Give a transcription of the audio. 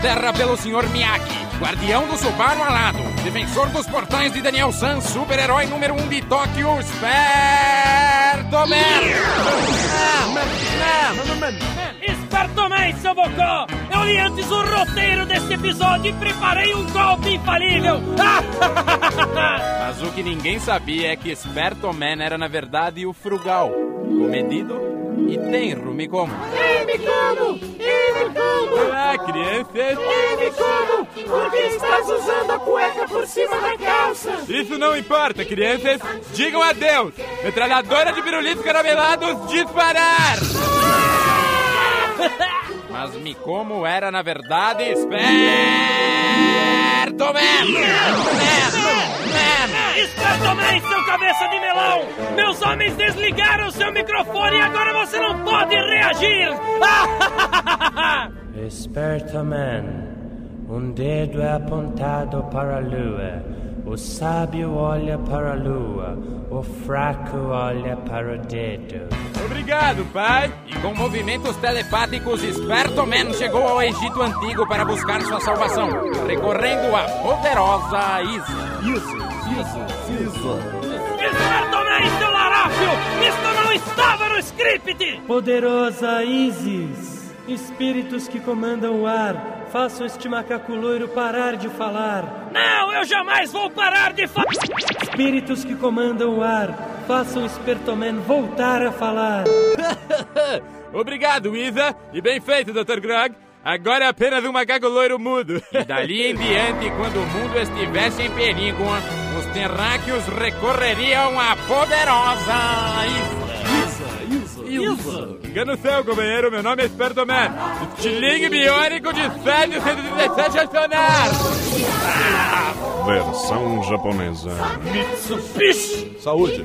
Terra pelo Sr. Miyagi, guardião do Subaru alado, defensor dos portais de Daniel San, super-herói número 1 um de Tóquio, Esperto Esperto seu bocó! Eu li antes o roteiro desse episódio e preparei um golpe infalível! Mas o que ninguém sabia é que Esperto Man era na verdade o frugal, comedido e tenro, me como. Ei, me como! Ei, me como! Ei, me como! Por que estás usando a cueca por cima da calça? Isso não importa, crianças! Digam adeus! Metralhadora de pirulitos caramelados, disparar! Mas me como era, na verdade, esperto man! Esperto man, seu cabeça de melão! Meus homens desligaram seu microfone e agora você não pode reagir! Esperto man, um dedo é apontado para a lua. O sábio olha para a lua, o fraco olha para o dedo. Obrigado, pai! E com movimentos telepáticos, Esperto Man chegou ao Egito Antigo para buscar sua salvação, recorrendo à poderosa Isa. Isso, isso, isso. Esperto man, seu larápio! Isto não estava no script! Poderosa Isis, espíritos que comandam o ar, façam este macaco loiro parar de falar. Não, eu jamais vou parar de falar! Espíritos que comandam o ar, façam o Espertoman voltar a falar. Obrigado, Isa, e bem feito, Dr. Grog. Agora é apenas um macaco loiro mudo. E dali em diante, quando o mundo estivesse em perigo, os terráqueos recorreriam à poderosa Isa. Isso. Engano seu, companheiro. Meu nome é Esperto Man. Estilingue biônico de 717 acionar. Versão japonesa. Mitsubishi. Saúde.